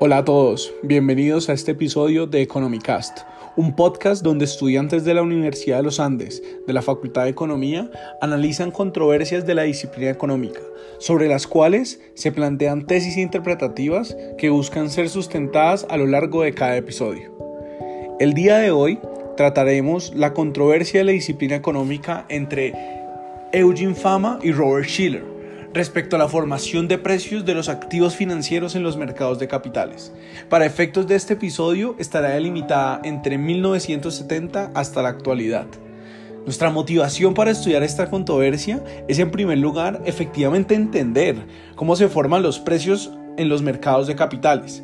Hola a todos, bienvenidos a este episodio de Economicast, un podcast donde estudiantes de la Universidad de los Andes, de la Facultad de Economía, analizan controversias de la disciplina económica, sobre las cuales se plantean tesis interpretativas que buscan ser sustentadas a lo largo de cada episodio. El día de hoy trataremos la controversia de la disciplina económica entre Eugene Fama y Robert Schiller respecto a la formación de precios de los activos financieros en los mercados de capitales. Para efectos de este episodio estará delimitada entre 1970 hasta la actualidad. Nuestra motivación para estudiar esta controversia es en primer lugar efectivamente entender cómo se forman los precios en los mercados de capitales.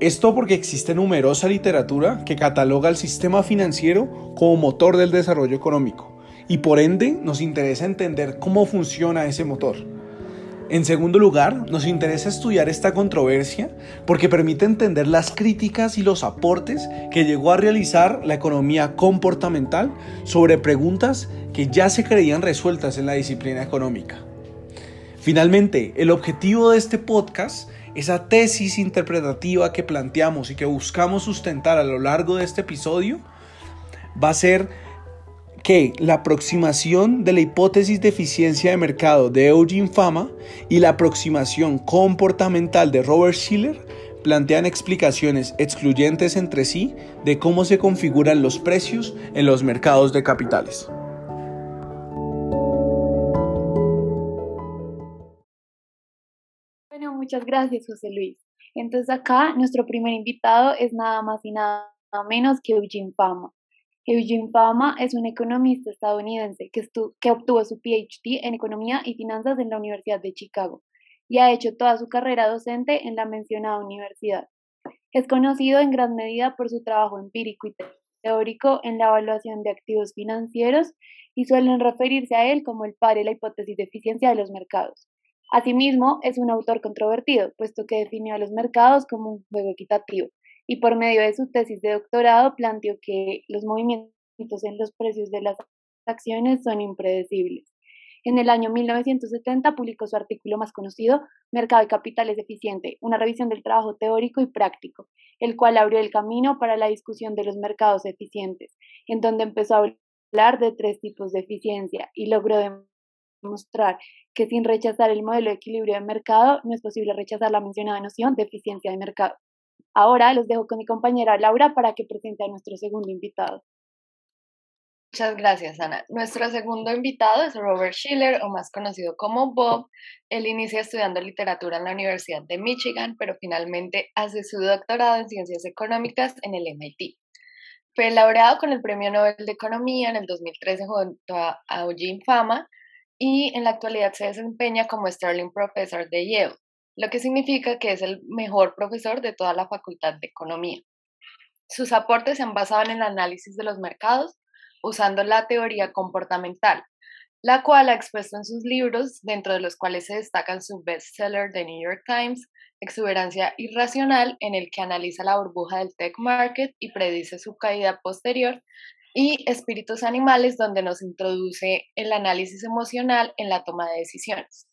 Esto porque existe numerosa literatura que cataloga el sistema financiero como motor del desarrollo económico y por ende nos interesa entender cómo funciona ese motor. En segundo lugar, nos interesa estudiar esta controversia porque permite entender las críticas y los aportes que llegó a realizar la economía comportamental sobre preguntas que ya se creían resueltas en la disciplina económica. Finalmente, el objetivo de este podcast, esa tesis interpretativa que planteamos y que buscamos sustentar a lo largo de este episodio, va a ser que la aproximación de la hipótesis de eficiencia de mercado de Eugene Fama y la aproximación comportamental de Robert Schiller plantean explicaciones excluyentes entre sí de cómo se configuran los precios en los mercados de capitales. Bueno, muchas gracias, José Luis. Entonces acá nuestro primer invitado es nada más y nada menos que Eugene Fama. Eugene Fama es un economista estadounidense que, obtuvo su PhD en Economía y Finanzas en la Universidad de Chicago y ha hecho toda su carrera docente en la mencionada universidad. Es conocido en gran medida por su trabajo empírico y teórico en la evaluación de activos financieros y suelen referirse a él como el padre de la hipótesis de eficiencia de los mercados. Asimismo, es un autor controvertido, puesto que definió a los mercados como un juego equitativo, y por medio de su tesis de doctorado planteó que los movimientos en los precios de las acciones son impredecibles. En el año 1970 publicó su artículo más conocido, Mercado de Capitales Eficiente, una revisión del trabajo teórico y práctico, el cual abrió el camino para la discusión de los mercados eficientes, en donde empezó a hablar de tres tipos de eficiencia y logró demostrar que sin rechazar el modelo de equilibrio de mercado no es posible rechazar la mencionada noción de eficiencia de mercado. Ahora los dejo con mi compañera Laura para que presente a nuestro segundo invitado. Muchas gracias, Ana. Nuestro segundo invitado es Robert Schiller, o más conocido como Bob. Él inicia estudiando literatura en la Universidad de Michigan, pero finalmente hace su doctorado en ciencias económicas en el MIT. Fue laureado con el Premio Nobel de Economía en el 2013 junto a Eugene Fama y en la actualidad se desempeña como Sterling Professor de Yale lo que significa que es el mejor profesor de toda la Facultad de Economía. Sus aportes se han basado en el análisis de los mercados usando la teoría comportamental, la cual ha expuesto en sus libros, dentro de los cuales se destacan su bestseller The New York Times, Exuberancia Irracional, en el que analiza la burbuja del tech market y predice su caída posterior, y Espíritus Animales, donde nos introduce el análisis emocional en la toma de decisiones.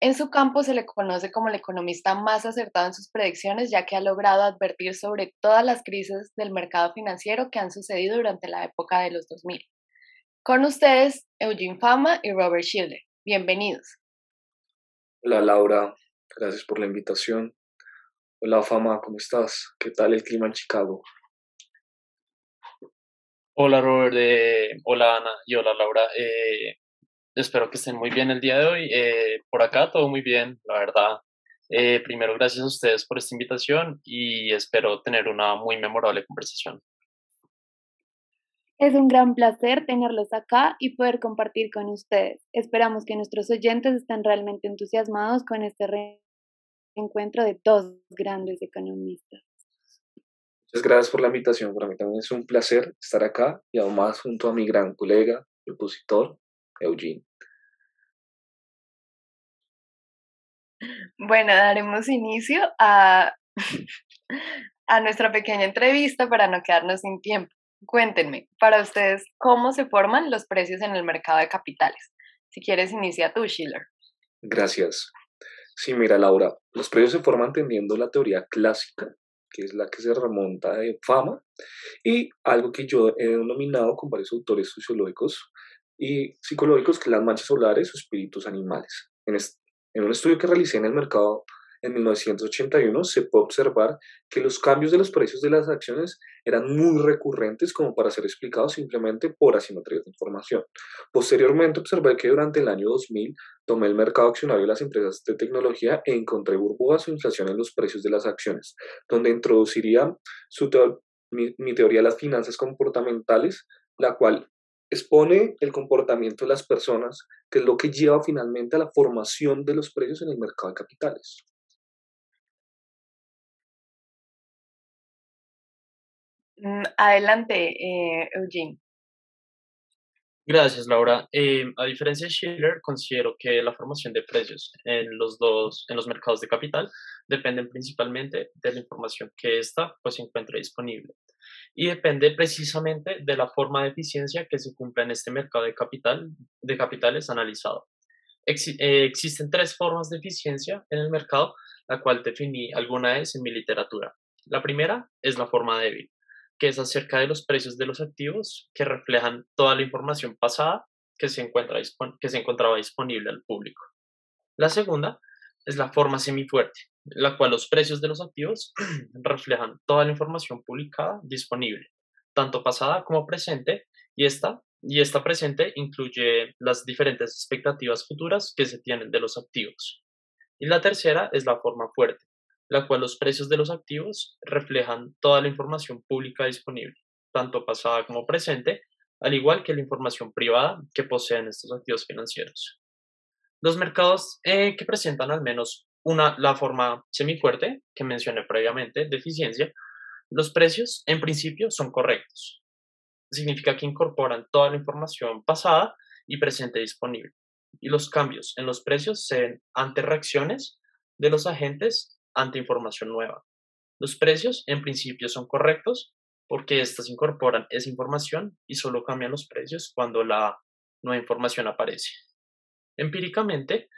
En su campo se le conoce como el economista más acertado en sus predicciones, ya que ha logrado advertir sobre todas las crisis del mercado financiero que han sucedido durante la época de los 2000. Con ustedes, Eugene Fama y Robert Schiller. Bienvenidos. Hola Laura, gracias por la invitación. Hola Fama, ¿cómo estás? ¿Qué tal el clima en Chicago? Hola Robert, eh, hola Ana y hola Laura. Eh, Espero que estén muy bien el día de hoy. Eh, por acá todo muy bien, la verdad. Eh, primero, gracias a ustedes por esta invitación y espero tener una muy memorable conversación. Es un gran placer tenerlos acá y poder compartir con ustedes. Esperamos que nuestros oyentes estén realmente entusiasmados con este reencuentro de dos grandes economistas. Muchas gracias por la invitación. Para mí también es un placer estar acá y además junto a mi gran colega, el opositor, Eugene. Bueno, daremos inicio a, a nuestra pequeña entrevista para no quedarnos sin tiempo. Cuéntenme, para ustedes, ¿cómo se forman los precios en el mercado de capitales? Si quieres, inicia tú, Schiller. Gracias. Sí, mira, Laura, los precios se forman teniendo la teoría clásica, que es la que se remonta de fama, y algo que yo he denominado con varios autores sociológicos y psicológicos, que las manchas solares o espíritus animales. En, en un estudio que realicé en el mercado en 1981 se puede observar que los cambios de los precios de las acciones eran muy recurrentes como para ser explicados simplemente por asimetrías de información. Posteriormente observé que durante el año 2000 tomé el mercado accionario de las empresas de tecnología e encontré burbujas o inflación en los precios de las acciones, donde introduciría mi, mi teoría de las finanzas comportamentales, la cual expone el comportamiento de las personas, que es lo que lleva finalmente a la formación de los precios en el mercado de capitales. Mm, adelante, eh, Eugene. Gracias, Laura. Eh, a diferencia de Schiller, considero que la formación de precios en los dos, en los mercados de capital, dependen principalmente de la información que ésta pues, se encuentra disponible. Y depende precisamente de la forma de eficiencia que se cumple en este mercado de, capital, de capitales analizado. Eh, existen tres formas de eficiencia en el mercado, la cual definí alguna vez en mi literatura. La primera es la forma débil, que es acerca de los precios de los activos que reflejan toda la información pasada que se, encuentra, que se encontraba disponible al público. La segunda es la forma semifuerte, la cual los precios de los activos reflejan toda la información publicada disponible, tanto pasada como presente, y esta, y esta presente incluye las diferentes expectativas futuras que se tienen de los activos. Y la tercera es la forma fuerte, la cual los precios de los activos reflejan toda la información pública disponible, tanto pasada como presente, al igual que la información privada que poseen estos activos financieros. Los mercados eh, que presentan al menos una, la forma semifuerte que mencioné previamente de eficiencia, los precios en principio son correctos. Significa que incorporan toda la información pasada y presente disponible. Y los cambios en los precios se ven ante reacciones de los agentes ante información nueva. Los precios en principio son correctos porque éstas incorporan esa información y solo cambian los precios cuando la nueva información aparece. Empíricamente,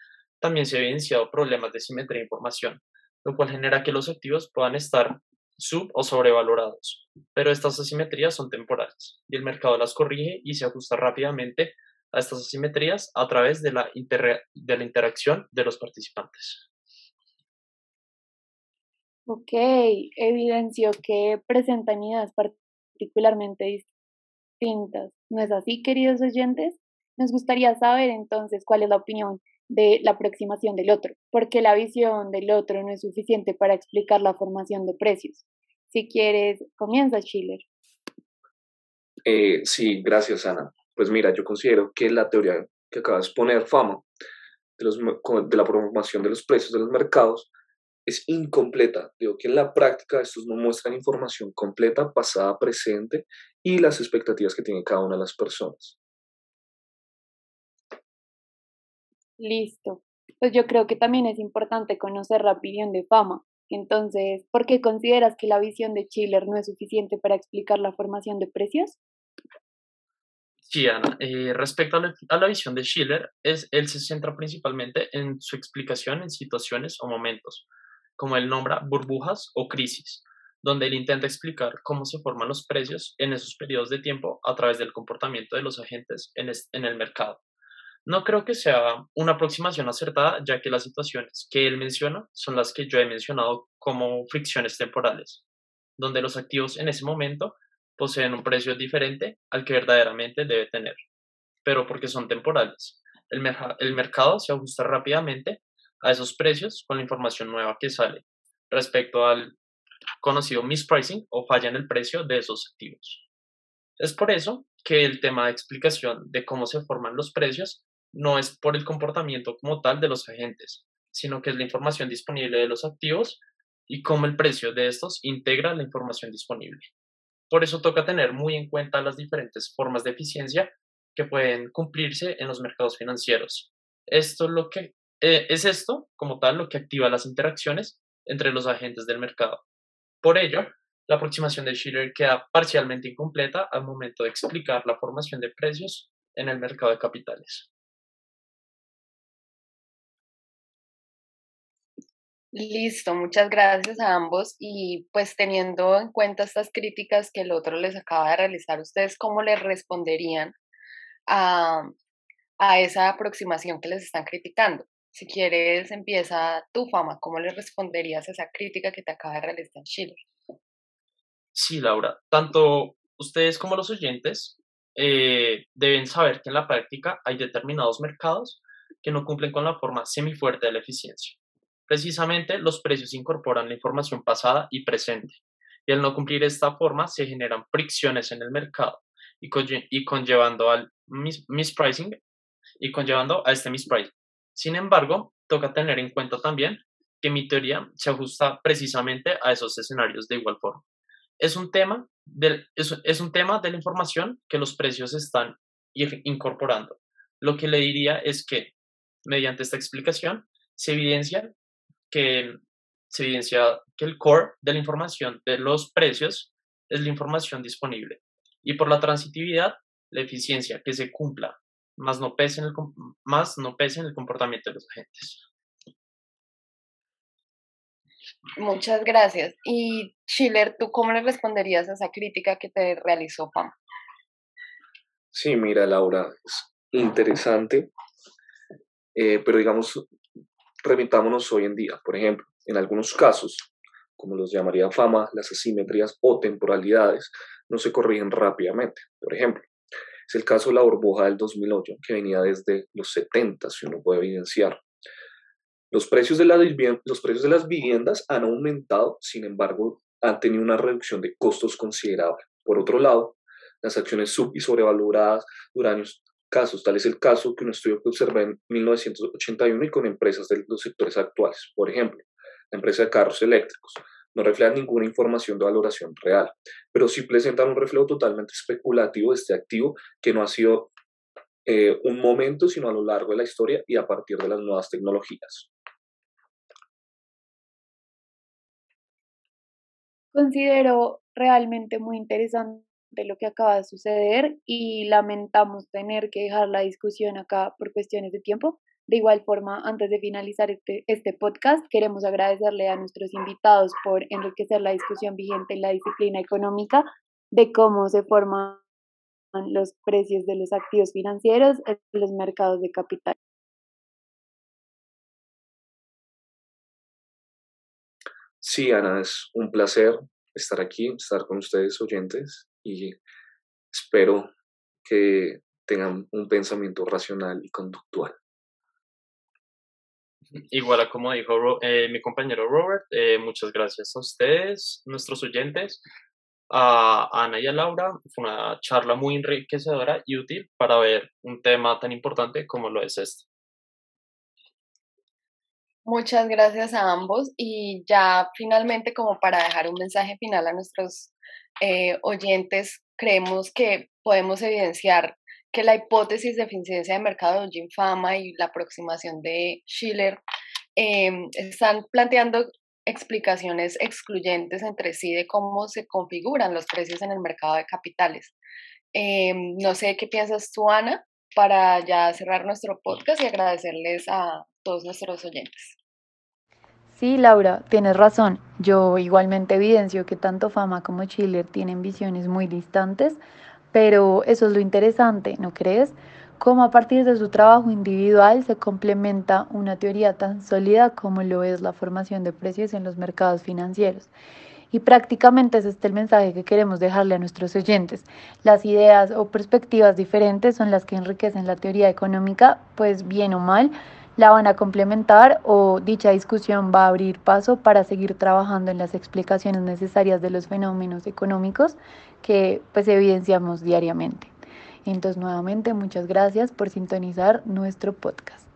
también se han evidenciado problemas de simetría de información, lo cual genera que los activos puedan estar sub o sobrevalorados, pero estas asimetrías son temporales y el mercado las corrige y se ajusta rápidamente a estas asimetrías a través de la, de la interacción de los participantes. Ok, evidenció que presentan ideas particularmente distintas. ¿No es así, queridos oyentes? Nos gustaría saber entonces cuál es la opinión de la aproximación del otro, porque la visión del otro no es suficiente para explicar la formación de precios. Si quieres, comienza, Schiller. Eh, sí, gracias, Ana. Pues mira, yo considero que la teoría que acabas de exponer, fama, de, la formación de los precios de los mercados, es incompleta. Digo que en la práctica estos no muestran información completa, pasada, presente y las expectativas que tiene cada una de las personas. Listo. Pues yo creo que también es importante conocer la opinión de Fama. Entonces, ¿por qué consideras que la visión de Schiller no es suficiente para explicar la formación de precios? Sí, Ana. Eh, respecto a la, a la, visión de Schiller, es, él se centra principalmente en su explicación en situaciones o momentos, como él nombra, burbujas o crisis, donde él intenta explicar cómo se forman los precios en esos periodos de tiempo a través del comportamiento de los agentes en, el mercado. No creo que sea una aproximación acertada, ya que las situaciones que él menciona son las que yo he mencionado como fricciones temporales, donde los activos en ese momento poseen un precio diferente al que verdaderamente debe tener, pero porque son temporales. El mercado se ajusta rápidamente a esos precios con la información nueva que sale respecto al conocido mispricing o falla en el precio de esos activos. Es por eso que el tema de explicación de cómo se forman los precios no es por el comportamiento como tal de los agentes, sino que es la información disponible de los activos y cómo el precio de estos integra la información disponible. Por eso toca tener muy en cuenta las diferentes formas de eficiencia que pueden cumplirse en los mercados financieros. Esto es lo que eh, es esto, como tal, lo que activa las interacciones entre los agentes del mercado. Por ello, la aproximación de Schiller queda parcialmente incompleta al momento de explicar la formación de precios en el mercado de capitales. Listo, muchas gracias a ambos y pues teniendo en cuenta estas críticas que el otro les acaba de realizar, ¿ustedes cómo les responderían a, a esa aproximación que les están criticando? Si quieres, empieza tu fama, ¿cómo le responderías a esa crítica que te acaba de realizar Chile? Sí, Laura, tanto ustedes como los oyentes eh, deben saber que en la práctica hay determinados mercados que no cumplen con la forma semifuerte de la eficiencia. Precisamente los precios incorporan la información pasada y presente, y al no cumplir esta forma se generan fricciones en el mercado y, conllevando al mispricing y conllevando a este mispricing. Sin embargo, toca tener en cuenta también que mi teoría se ajusta precisamente a esos escenarios de igual forma. Es un tema, del, es, un tema de la información que los precios están incorporando. Lo que le diría es que, mediante esta explicación, se evidencia que, se evidencia que el core de la información de los precios es la información disponible. Y por la transitividad, la eficiencia que se cumpla más no pese en el, más no pese en el comportamiento de los agentes. Muchas gracias. Y Schiller, ¿tú cómo le responderías a esa crítica que te realizó Pam? Sí, mira, Laura, es interesante, eh, pero digamos, remitámonos hoy en día. Por ejemplo, en algunos casos, como los llamaría Fama, las asimetrías o temporalidades no se corrigen rápidamente. Por ejemplo, es el caso de la burbuja del 2008, que venía desde los 70, si uno puede evidenciar. Los precios, de las viviendas han aumentado, sin embargo, han tenido una reducción de costos considerable. Por otro lado, las acciones sub y sobrevaloradas duran casos. Tal es el caso que un estudio que observé en 1981 y con empresas de los sectores actuales. Por ejemplo, la empresa de carros eléctricos no reflejan ninguna información de valoración real, pero sí presentan un reflejo totalmente especulativo de este activo que no ha sido eh, un momento, sino a lo largo de la historia y a partir de las nuevas tecnologías. Considero realmente muy interesante lo que acaba de suceder y lamentamos tener que dejar la discusión acá por cuestiones de tiempo, de igual forma, antes de finalizar este, este podcast, queremos agradecerle a nuestros invitados por enriquecer la discusión vigente en la disciplina económica de cómo se forman los precios de los activos financieros en los mercados de capital. Sí, Ana, es un placer estar aquí, estar con ustedes oyentes y espero que tengan un pensamiento racional y conductual. Igual a como dijo eh, mi compañero Robert, eh, muchas gracias a ustedes, nuestros oyentes, a Ana y a Laura. Fue una charla muy enriquecedora y útil para ver un tema tan importante como lo es este. Muchas gracias a ambos y ya finalmente como para dejar un mensaje final a nuestros eh, oyentes, creemos que podemos evidenciar que la hipótesis de eficiencia de mercado de Jim Fama y la aproximación de Schiller em, están planteando explicaciones excluyentes entre sí de cómo se configuran los precios en el mercado de capitales. Em, no sé qué piensas tú, Ana, para ya cerrar nuestro podcast y agradecerles a todos nuestros oyentes. Sí, Laura, tienes razón. Yo igualmente evidencio que tanto Fama como Schiller tienen visiones muy distantes pero eso es lo interesante, ¿no crees? Cómo a partir de su trabajo individual se complementa una teoría tan sólida como lo es la formación de precios en los mercados financieros. Y prácticamente es este el mensaje que queremos dejarle a nuestros oyentes. Las ideas o perspectivas diferentes son las que enriquecen la teoría económica, pues bien o mal, la van a complementar o dicha discusión va a abrir paso para seguir trabajando en las explicaciones necesarias de los fenómenos económicos que pues evidenciamos diariamente. Entonces nuevamente muchas gracias por sintonizar nuestro podcast.